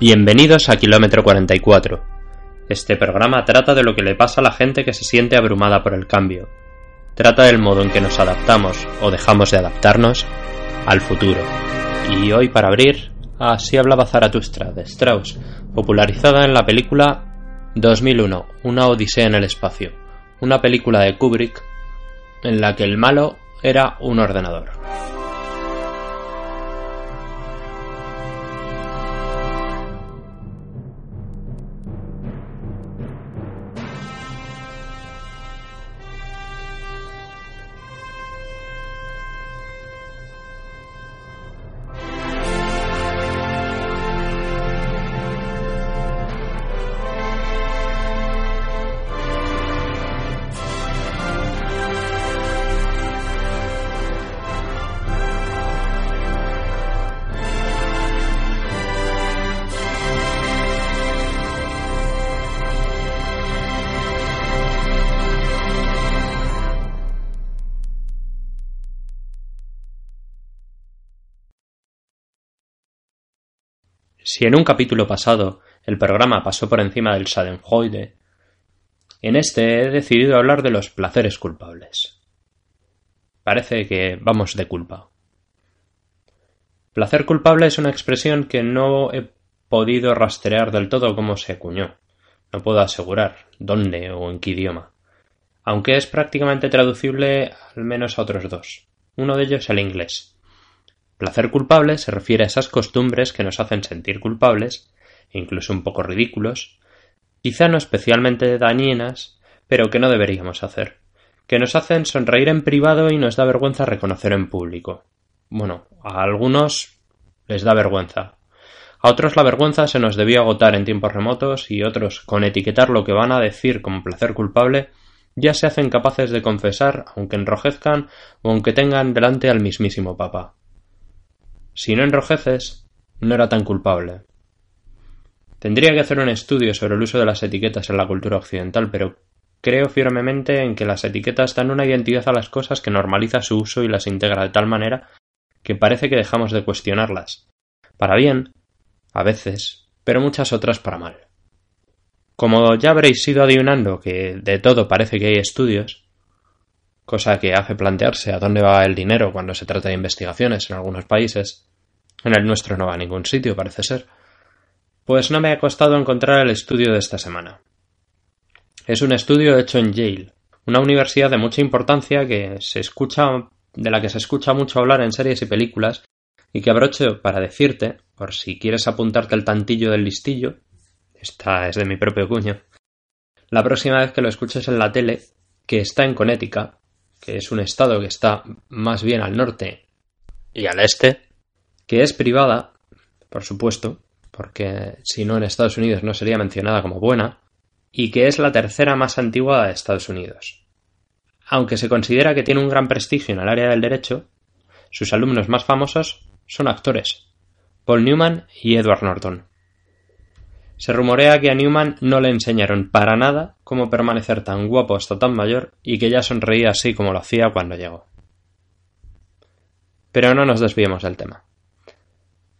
Bienvenidos a Kilómetro 44. Este programa trata de lo que le pasa a la gente que se siente abrumada por el cambio. Trata del modo en que nos adaptamos o dejamos de adaptarnos al futuro. Y hoy para abrir, así hablaba Zaratustra de Strauss, popularizada en la película 2001, Una Odisea en el Espacio, una película de Kubrick en la que el malo era un ordenador. Si en un capítulo pasado el programa pasó por encima del Schadenfreude, en este he decidido hablar de los placeres culpables. Parece que vamos de culpa. Placer culpable es una expresión que no he podido rastrear del todo cómo se acuñó. No puedo asegurar dónde o en qué idioma. Aunque es prácticamente traducible al menos a otros dos. Uno de ellos el inglés. Placer culpable se refiere a esas costumbres que nos hacen sentir culpables, incluso un poco ridículos, quizá no especialmente dañinas, pero que no deberíamos hacer, que nos hacen sonreír en privado y nos da vergüenza reconocer en público. Bueno, a algunos les da vergüenza. A otros la vergüenza se nos debió agotar en tiempos remotos y otros, con etiquetar lo que van a decir como placer culpable, ya se hacen capaces de confesar, aunque enrojezcan o aunque tengan delante al mismísimo Papa. Si no enrojeces, no era tan culpable. Tendría que hacer un estudio sobre el uso de las etiquetas en la cultura occidental, pero creo firmemente en que las etiquetas dan una identidad a las cosas que normaliza su uso y las integra de tal manera que parece que dejamos de cuestionarlas. Para bien, a veces, pero muchas otras para mal. Como ya habréis ido adivinando que de todo parece que hay estudios, cosa que hace plantearse a dónde va el dinero cuando se trata de investigaciones en algunos países, en el nuestro no va a ningún sitio, parece ser. Pues no me ha costado encontrar el estudio de esta semana. Es un estudio hecho en Yale, una universidad de mucha importancia que se escucha, de la que se escucha mucho hablar en series y películas, y que abrocho para decirte, por si quieres apuntarte el tantillo del listillo, esta es de mi propio cuño, la próxima vez que lo escuches en la tele, que está en Connecticut, que es un estado que está más bien al norte y al este, que es privada, por supuesto, porque si no en Estados Unidos no sería mencionada como buena, y que es la tercera más antigua de Estados Unidos. Aunque se considera que tiene un gran prestigio en el área del derecho, sus alumnos más famosos son actores, Paul Newman y Edward Norton. Se rumorea que a Newman no le enseñaron para nada cómo permanecer tan guapo hasta tan mayor y que ya sonreía así como lo hacía cuando llegó. Pero no nos desviemos del tema.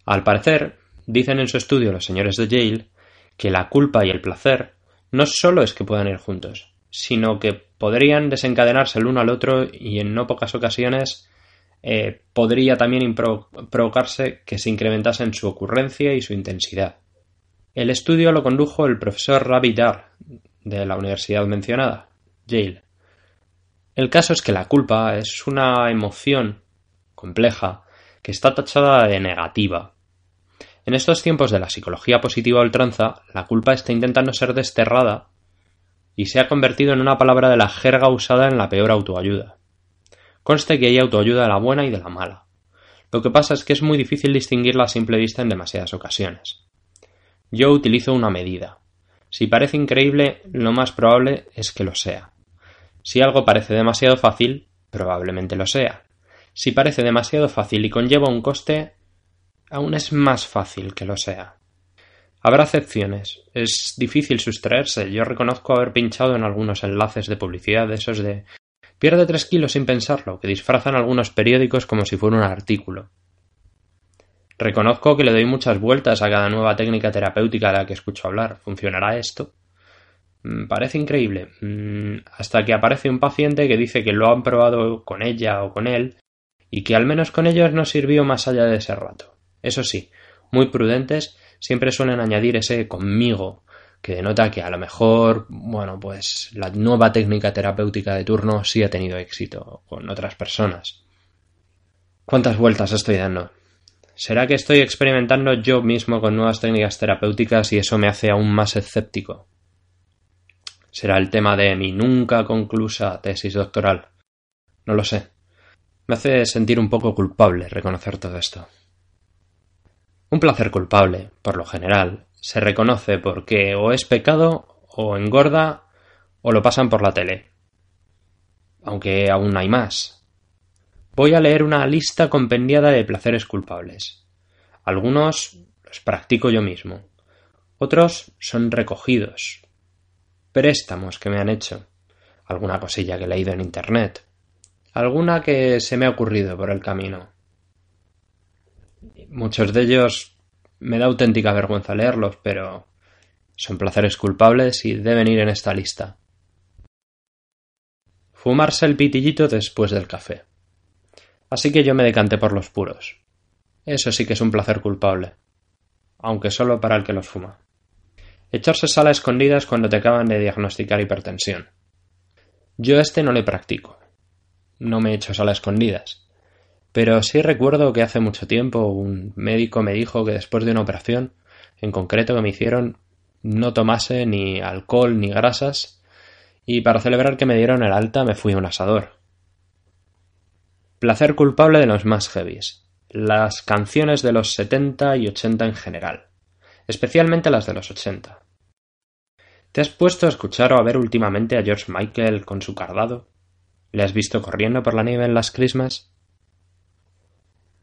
Al parecer, dicen en su estudio los señores de Yale que la culpa y el placer no solo es que puedan ir juntos, sino que podrían desencadenarse el uno al otro y en no pocas ocasiones eh, podría también provocarse que se incrementasen su ocurrencia y su intensidad. El estudio lo condujo el profesor Ravi Dar de la universidad mencionada, Yale. El caso es que la culpa es una emoción compleja que está tachada de negativa en estos tiempos de la psicología positiva ultranza, la culpa está intentando ser desterrada y se ha convertido en una palabra de la jerga usada en la peor autoayuda. Conste que hay autoayuda de la buena y de la mala. Lo que pasa es que es muy difícil distinguirla a simple vista en demasiadas ocasiones. Yo utilizo una medida. Si parece increíble, lo más probable es que lo sea. Si algo parece demasiado fácil, probablemente lo sea. Si parece demasiado fácil y conlleva un coste, aún es más fácil que lo sea. Habrá excepciones. Es difícil sustraerse. Yo reconozco haber pinchado en algunos enlaces de publicidad de esos de pierde tres kilos sin pensarlo, que disfrazan algunos periódicos como si fuera un artículo. Reconozco que le doy muchas vueltas a cada nueva técnica terapéutica de la que escucho hablar. ¿Funcionará esto? Mm, parece increíble. Mm, hasta que aparece un paciente que dice que lo han probado con ella o con él y que al menos con ellos no sirvió más allá de ese rato. Eso sí, muy prudentes, siempre suelen añadir ese conmigo, que denota que a lo mejor, bueno, pues la nueva técnica terapéutica de turno sí ha tenido éxito con otras personas. ¿Cuántas vueltas estoy dando? ¿Será que estoy experimentando yo mismo con nuevas técnicas terapéuticas y eso me hace aún más escéptico? ¿Será el tema de mi nunca conclusa tesis doctoral? No lo sé. Me hace sentir un poco culpable reconocer todo esto. Un placer culpable, por lo general, se reconoce porque o es pecado, o engorda, o lo pasan por la tele. Aunque aún hay más. Voy a leer una lista compendiada de placeres culpables. Algunos los practico yo mismo. Otros son recogidos. Préstamos que me han hecho. Alguna cosilla que he leído en Internet. Alguna que se me ha ocurrido por el camino. Muchos de ellos me da auténtica vergüenza leerlos, pero son placeres culpables y deben ir en esta lista. Fumarse el pitillito después del café. Así que yo me decanté por los puros. Eso sí que es un placer culpable, aunque solo para el que los fuma. Echarse sal a escondidas cuando te acaban de diagnosticar hipertensión. Yo este no le practico. No me echo sal a escondidas. Pero sí recuerdo que hace mucho tiempo un médico me dijo que después de una operación, en concreto que me hicieron, no tomase ni alcohol ni grasas, y para celebrar que me dieron el alta me fui a un asador. Placer culpable de los más heavies. Las canciones de los 70 y 80 en general, especialmente las de los 80. ¿Te has puesto a escuchar o a ver últimamente a George Michael con su cardado? ¿Le has visto corriendo por la nieve en las crismas?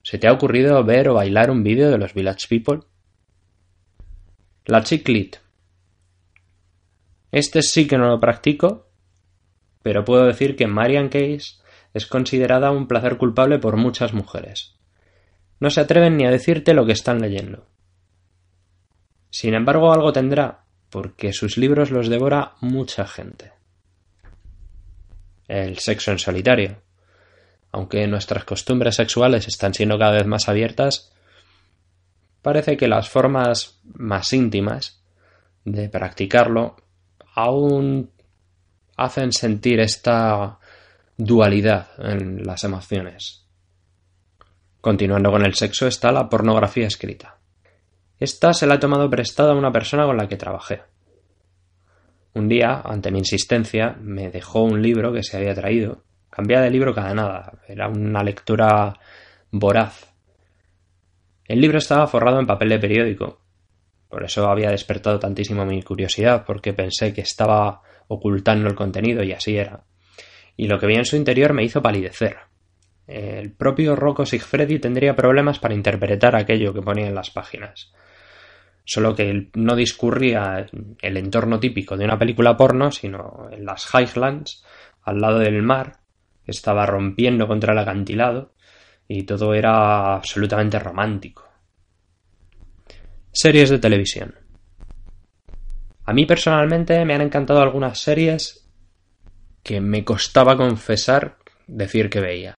¿Se te ha ocurrido ver o bailar un vídeo de los Village People? La chiclit. Este sí que no lo practico, pero puedo decir que Marian Case es considerada un placer culpable por muchas mujeres. No se atreven ni a decirte lo que están leyendo. Sin embargo, algo tendrá, porque sus libros los devora mucha gente. El sexo en solitario aunque nuestras costumbres sexuales están siendo cada vez más abiertas, parece que las formas más íntimas de practicarlo aún hacen sentir esta dualidad en las emociones. Continuando con el sexo está la pornografía escrita. Esta se la he tomado prestada a una persona con la que trabajé. Un día, ante mi insistencia, me dejó un libro que se había traído Cambiaba de libro cada nada. Era una lectura voraz. El libro estaba forrado en papel de periódico. Por eso había despertado tantísimo mi curiosidad, porque pensé que estaba ocultando el contenido y así era. Y lo que vi en su interior me hizo palidecer. El propio Rocco Sigfredi tendría problemas para interpretar aquello que ponía en las páginas. Solo que no discurría el entorno típico de una película porno, sino en las Highlands, al lado del mar, estaba rompiendo contra el acantilado y todo era absolutamente romántico. Series de televisión. A mí personalmente me han encantado algunas series que me costaba confesar decir que veía.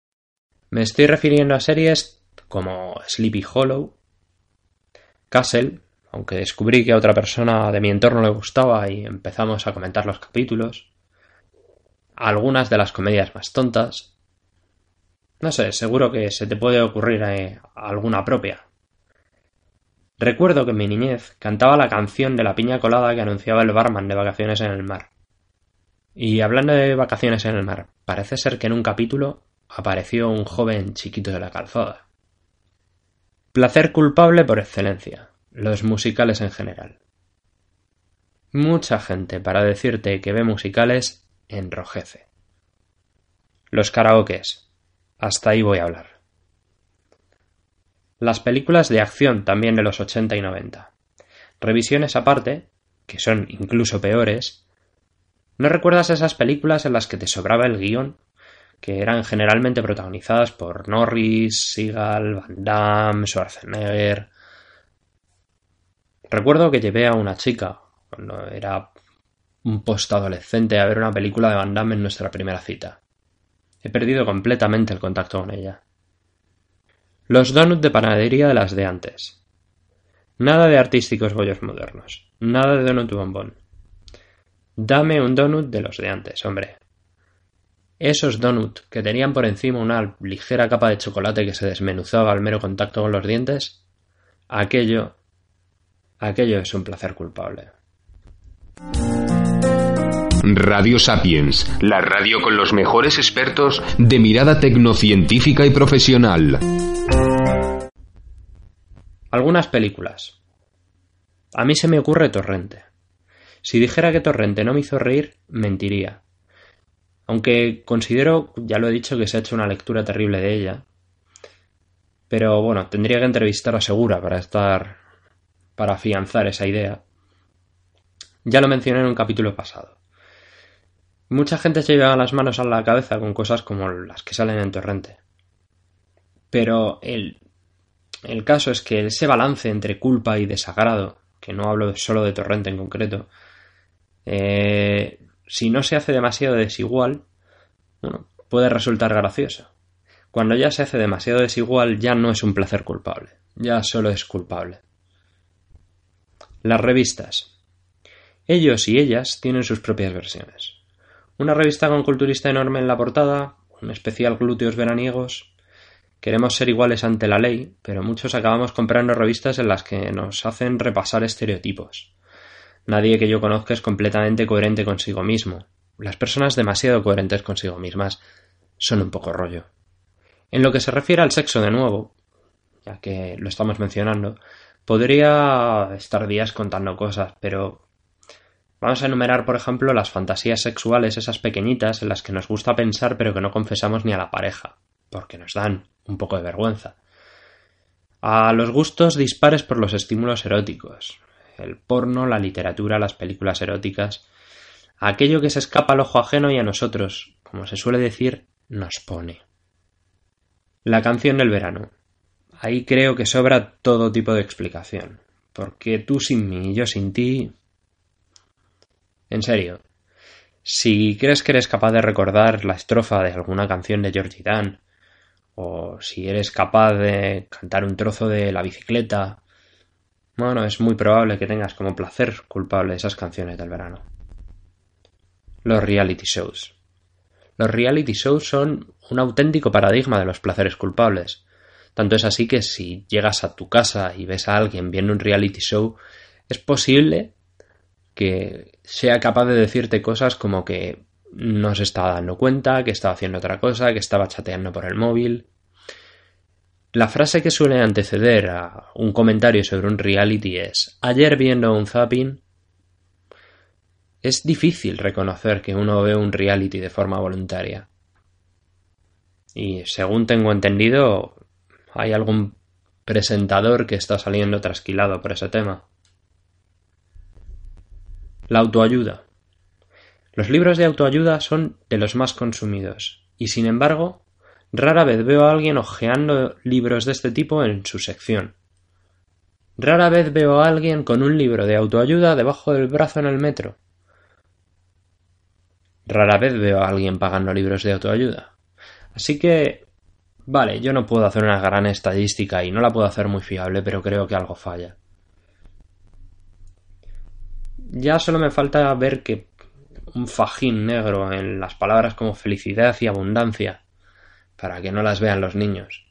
Me estoy refiriendo a series como Sleepy Hollow, Castle, aunque descubrí que a otra persona de mi entorno le gustaba y empezamos a comentar los capítulos, algunas de las comedias más tontas. No sé, seguro que se te puede ocurrir eh, alguna propia. Recuerdo que en mi niñez cantaba la canción de la piña colada que anunciaba el barman de vacaciones en el mar. Y hablando de vacaciones en el mar, parece ser que en un capítulo apareció un joven chiquito de la calzada. Placer culpable por excelencia, los musicales en general. Mucha gente para decirte que ve musicales enrojece. Los karaokes. Hasta ahí voy a hablar. Las películas de acción también de los 80 y 90. Revisiones aparte, que son incluso peores. ¿No recuerdas esas películas en las que te sobraba el guion? Que eran generalmente protagonizadas por Norris, Seagal, Van Damme, Schwarzenegger. Recuerdo que llevé a una chica, cuando era un postadolescente, a ver una película de Van Damme en nuestra primera cita. He perdido completamente el contacto con ella. Los donuts de panadería de las de antes. Nada de artísticos bollos modernos. Nada de donut bombón. Dame un donut de los de antes, hombre. Esos donuts que tenían por encima una ligera capa de chocolate que se desmenuzaba al mero contacto con los dientes, aquello, aquello es un placer culpable. Radio Sapiens, la radio con los mejores expertos de mirada tecnocientífica y profesional. Algunas películas. A mí se me ocurre Torrente. Si dijera que Torrente no me hizo reír, mentiría. Aunque considero, ya lo he dicho, que se ha hecho una lectura terrible de ella. Pero bueno, tendría que entrevistar a Segura para estar. Para afianzar esa idea. Ya lo mencioné en un capítulo pasado. Mucha gente se lleva las manos a la cabeza con cosas como las que salen en Torrente. Pero el, el caso es que ese balance entre culpa y desagrado, que no hablo solo de Torrente en concreto, eh, si no se hace demasiado desigual, bueno, puede resultar gracioso. Cuando ya se hace demasiado desigual ya no es un placer culpable, ya solo es culpable. Las revistas. Ellos y ellas tienen sus propias versiones. Una revista con culturista enorme en la portada, un especial glúteos veraniegos. Queremos ser iguales ante la ley, pero muchos acabamos comprando revistas en las que nos hacen repasar estereotipos. Nadie que yo conozca es completamente coherente consigo mismo. Las personas demasiado coherentes consigo mismas son un poco rollo. En lo que se refiere al sexo de nuevo, ya que lo estamos mencionando, podría estar días contando cosas, pero Vamos a enumerar, por ejemplo, las fantasías sexuales, esas pequeñitas en las que nos gusta pensar pero que no confesamos ni a la pareja, porque nos dan un poco de vergüenza. A los gustos dispares por los estímulos eróticos, el porno, la literatura, las películas eróticas, aquello que se escapa al ojo ajeno y a nosotros, como se suele decir, nos pone. La canción del verano. Ahí creo que sobra todo tipo de explicación, porque tú sin mí y yo sin ti en serio. Si crees que eres capaz de recordar la estrofa de alguna canción de Georgie Dan, o si eres capaz de cantar un trozo de la bicicleta, bueno, es muy probable que tengas como placer culpable esas canciones del verano. Los reality shows. Los reality shows son un auténtico paradigma de los placeres culpables. Tanto es así que si llegas a tu casa y ves a alguien viendo un reality show, es posible que sea capaz de decirte cosas como que no se estaba dando cuenta, que estaba haciendo otra cosa, que estaba chateando por el móvil. La frase que suele anteceder a un comentario sobre un reality es ayer viendo un zapping. Es difícil reconocer que uno ve un reality de forma voluntaria. Y según tengo entendido, hay algún presentador que está saliendo trasquilado por ese tema. La autoayuda. Los libros de autoayuda son de los más consumidos, y sin embargo, rara vez veo a alguien hojeando libros de este tipo en su sección. Rara vez veo a alguien con un libro de autoayuda debajo del brazo en el metro. Rara vez veo a alguien pagando libros de autoayuda. Así que, vale, yo no puedo hacer una gran estadística y no la puedo hacer muy fiable, pero creo que algo falla. Ya solo me falta ver que un fajín negro en las palabras como felicidad y abundancia, para que no las vean los niños.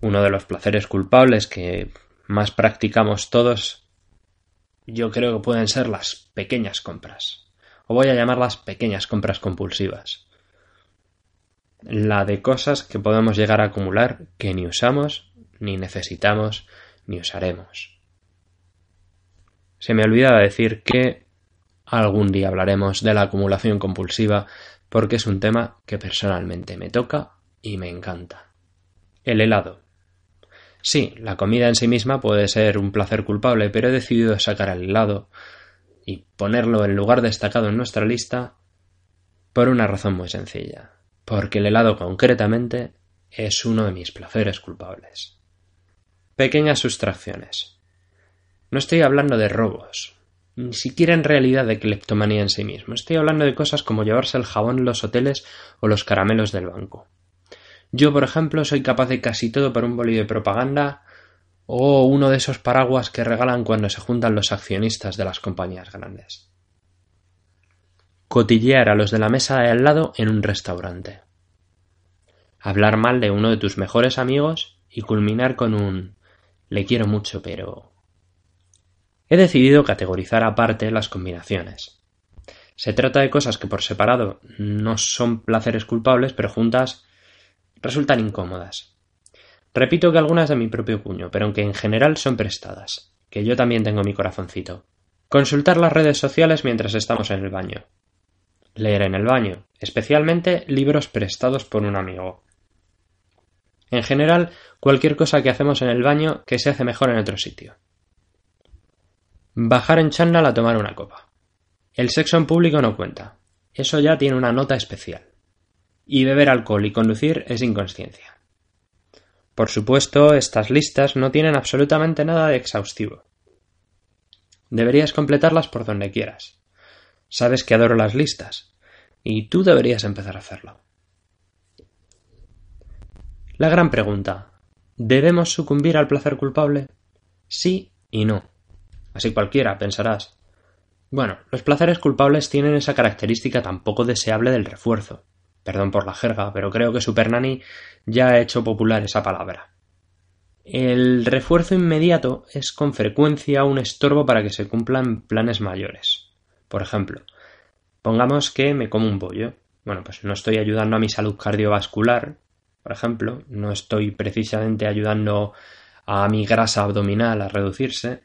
Uno de los placeres culpables que más practicamos todos, yo creo que pueden ser las pequeñas compras, o voy a llamarlas pequeñas compras compulsivas. La de cosas que podemos llegar a acumular que ni usamos, ni necesitamos, ni usaremos. Se me olvidaba decir que algún día hablaremos de la acumulación compulsiva porque es un tema que personalmente me toca y me encanta. El helado. Sí, la comida en sí misma puede ser un placer culpable, pero he decidido sacar el helado y ponerlo en lugar destacado en nuestra lista por una razón muy sencilla, porque el helado concretamente es uno de mis placeres culpables. Pequeñas sustracciones. No estoy hablando de robos, ni siquiera en realidad de cleptomanía en sí mismo. Estoy hablando de cosas como llevarse el jabón en los hoteles o los caramelos del banco. Yo, por ejemplo, soy capaz de casi todo para un bolillo de propaganda o uno de esos paraguas que regalan cuando se juntan los accionistas de las compañías grandes. Cotillear a los de la mesa de al lado en un restaurante. Hablar mal de uno de tus mejores amigos y culminar con un le quiero mucho, pero... He decidido categorizar aparte las combinaciones. Se trata de cosas que por separado no son placeres culpables, pero juntas resultan incómodas. Repito que algunas de mi propio cuño, pero aunque en general son prestadas, que yo también tengo mi corazoncito. Consultar las redes sociales mientras estamos en el baño. Leer en el baño, especialmente libros prestados por un amigo. En general, cualquier cosa que hacemos en el baño que se hace mejor en otro sitio. Bajar en chándal a tomar una copa. El sexo en público no cuenta. Eso ya tiene una nota especial y beber alcohol y conducir es inconsciencia. Por supuesto, estas listas no tienen absolutamente nada de exhaustivo. Deberías completarlas por donde quieras. Sabes que adoro las listas, y tú deberías empezar a hacerlo. La gran pregunta ¿Debemos sucumbir al placer culpable? Sí y no. Así cualquiera, pensarás. Bueno, los placeres culpables tienen esa característica tan poco deseable del refuerzo, Perdón por la jerga, pero creo que Super Nanny ya ha hecho popular esa palabra. El refuerzo inmediato es con frecuencia un estorbo para que se cumplan planes mayores. Por ejemplo, pongamos que me como un pollo. Bueno, pues no estoy ayudando a mi salud cardiovascular, por ejemplo, no estoy precisamente ayudando a mi grasa abdominal a reducirse,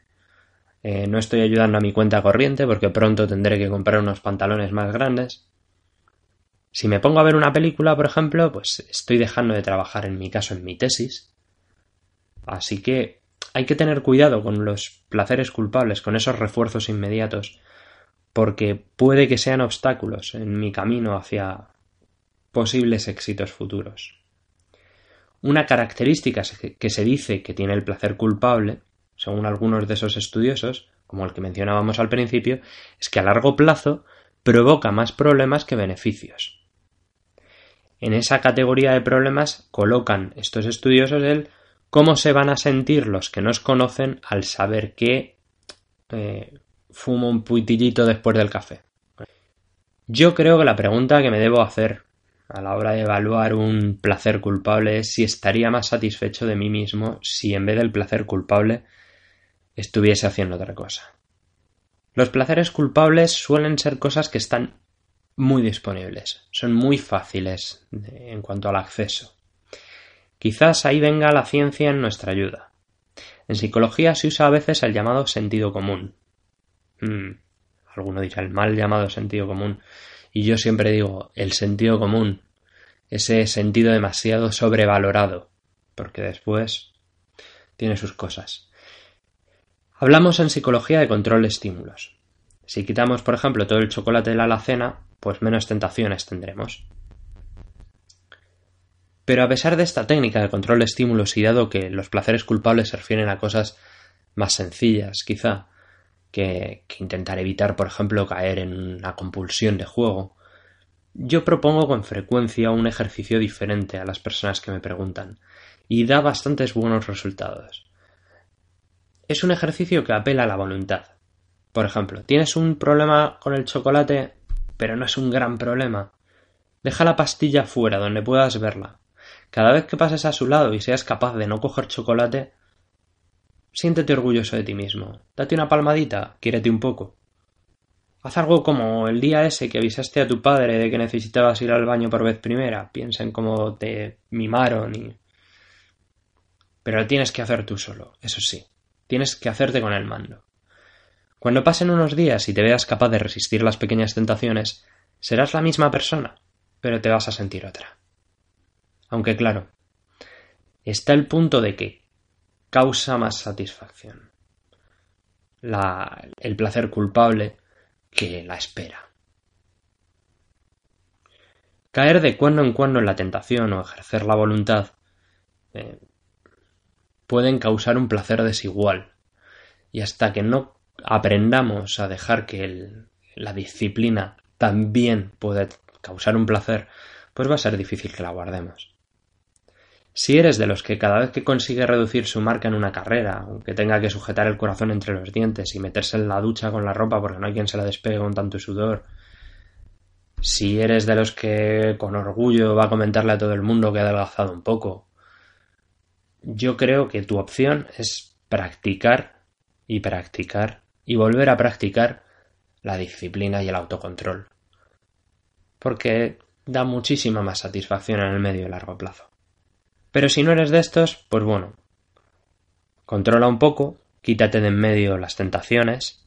eh, no estoy ayudando a mi cuenta corriente porque pronto tendré que comprar unos pantalones más grandes. Si me pongo a ver una película, por ejemplo, pues estoy dejando de trabajar en mi caso en mi tesis. Así que hay que tener cuidado con los placeres culpables, con esos refuerzos inmediatos, porque puede que sean obstáculos en mi camino hacia posibles éxitos futuros. Una característica que se dice que tiene el placer culpable, según algunos de esos estudiosos, como el que mencionábamos al principio, es que a largo plazo provoca más problemas que beneficios. En esa categoría de problemas colocan estos estudiosos el cómo se van a sentir los que nos conocen al saber que eh, fumo un puitillito después del café. Yo creo que la pregunta que me debo hacer a la hora de evaluar un placer culpable es si estaría más satisfecho de mí mismo si en vez del placer culpable estuviese haciendo otra cosa. Los placeres culpables suelen ser cosas que están muy disponibles, son muy fáciles en cuanto al acceso. Quizás ahí venga la ciencia en nuestra ayuda. En psicología se usa a veces el llamado sentido común. Hmm, alguno dirá el mal llamado sentido común. Y yo siempre digo el sentido común, ese sentido demasiado sobrevalorado, porque después tiene sus cosas. Hablamos en psicología de control de estímulos. Si quitamos, por ejemplo, todo el chocolate de la alacena, pues menos tentaciones tendremos. Pero a pesar de esta técnica de control de estímulos y dado que los placeres culpables se refieren a cosas más sencillas, quizá, que, intentar evitar, por ejemplo, caer en una compulsión de juego, yo propongo con frecuencia un ejercicio diferente a las personas que me preguntan, y da bastantes buenos resultados. Es un ejercicio que apela a la voluntad. Por ejemplo, tienes un problema con el chocolate pero no es un gran problema. Deja la pastilla fuera, donde puedas verla. Cada vez que pases a su lado y seas capaz de no coger chocolate, siéntete orgulloso de ti mismo. Date una palmadita, quiérete un poco. Haz algo como el día ese que avisaste a tu padre de que necesitabas ir al baño por vez primera. Piensa en cómo te mimaron y... Pero lo tienes que hacer tú solo, eso sí. Tienes que hacerte con el mando. Cuando pasen unos días y te veas capaz de resistir las pequeñas tentaciones, serás la misma persona, pero te vas a sentir otra. Aunque claro, está el punto de que causa más satisfacción. el placer culpable que la espera. Caer de cuando en cuando en la tentación o ejercer la voluntad eh, pueden causar un placer desigual. Y hasta que no aprendamos a dejar que la disciplina también pueda causar un placer, pues va a ser difícil que la guardemos. Si eres de los que cada vez que consigue reducir su marca en una carrera, aunque tenga que sujetar el corazón entre los dientes y meterse en la ducha con la ropa porque no hay quien se la despegue con tanto sudor, si eres de los que con orgullo va a comentarle a todo el mundo que ha adelgazado un poco, yo creo que tu opción es practicar y practicar y volver a practicar la disciplina y el autocontrol. Porque da muchísima más satisfacción en el medio y largo plazo. Pero si no eres de estos, pues bueno, controla un poco, quítate de en medio las tentaciones,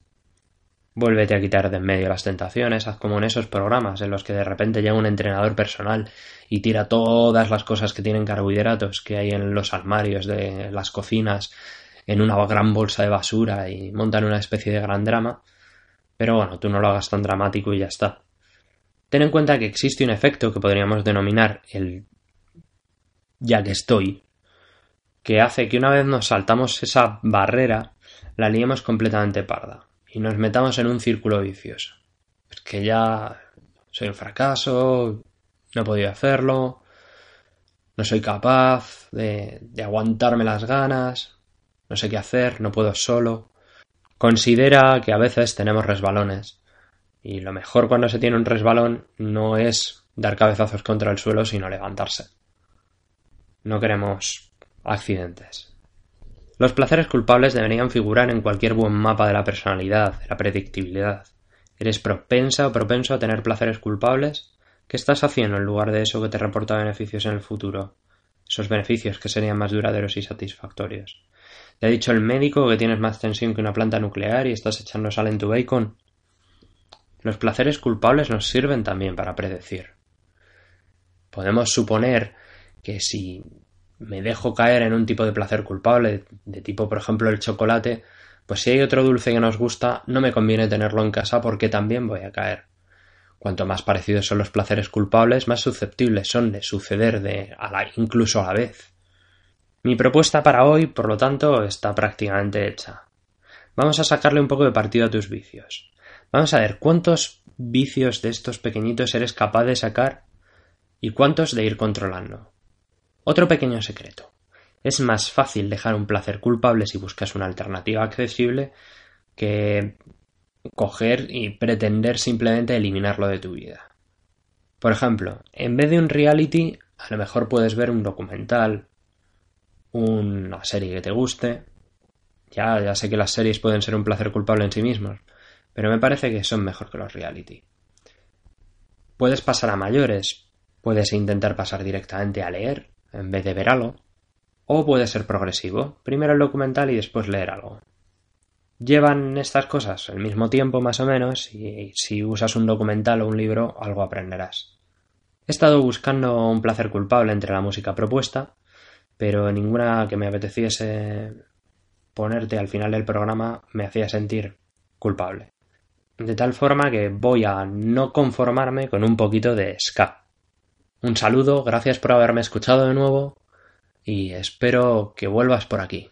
vuélvete a quitar de en medio las tentaciones, haz como en esos programas en los que de repente llega un entrenador personal y tira todas las cosas que tienen carbohidratos que hay en los armarios de las cocinas en una gran bolsa de basura y montan una especie de gran drama. Pero bueno, tú no lo hagas tan dramático y ya está. Ten en cuenta que existe un efecto que podríamos denominar el ya que estoy, que hace que una vez nos saltamos esa barrera, la liemos completamente parda y nos metamos en un círculo vicioso. Es que ya soy un fracaso, no he podido hacerlo, no soy capaz de, de aguantarme las ganas, no sé qué hacer, no puedo solo. Considera que a veces tenemos resbalones y lo mejor cuando se tiene un resbalón no es dar cabezazos contra el suelo, sino levantarse. No queremos accidentes. Los placeres culpables deberían figurar en cualquier buen mapa de la personalidad, de la predictibilidad. ¿Eres propensa o propenso a tener placeres culpables? ¿Qué estás haciendo en lugar de eso que te reporta beneficios en el futuro? Esos beneficios que serían más duraderos y satisfactorios. ¿Te ha dicho el médico que tienes más tensión que una planta nuclear y estás echando sal en tu bacon? Los placeres culpables nos sirven también para predecir. Podemos suponer que si me dejo caer en un tipo de placer culpable, de tipo por ejemplo el chocolate, pues si hay otro dulce que nos gusta, no me conviene tenerlo en casa porque también voy a caer. Cuanto más parecidos son los placeres culpables, más susceptibles son de suceder de incluso a la vez. Mi propuesta para hoy, por lo tanto, está prácticamente hecha. Vamos a sacarle un poco de partido a tus vicios. Vamos a ver cuántos vicios de estos pequeñitos eres capaz de sacar y cuántos de ir controlando. Otro pequeño secreto. Es más fácil dejar un placer culpable si buscas una alternativa accesible que coger y pretender simplemente eliminarlo de tu vida. Por ejemplo, en vez de un reality, a lo mejor puedes ver un documental, una serie que te guste. Ya, ya sé que las series pueden ser un placer culpable en sí mismos, pero me parece que son mejor que los reality. Puedes pasar a mayores, puedes intentar pasar directamente a leer, en vez de ver algo. O puede ser progresivo, primero el documental y después leer algo. Llevan estas cosas el mismo tiempo más o menos y si usas un documental o un libro algo aprenderás. He estado buscando un placer culpable entre la música propuesta, pero ninguna que me apeteciese ponerte al final del programa me hacía sentir culpable. De tal forma que voy a no conformarme con un poquito de ska. Un saludo, gracias por haberme escuchado de nuevo y espero que vuelvas por aquí.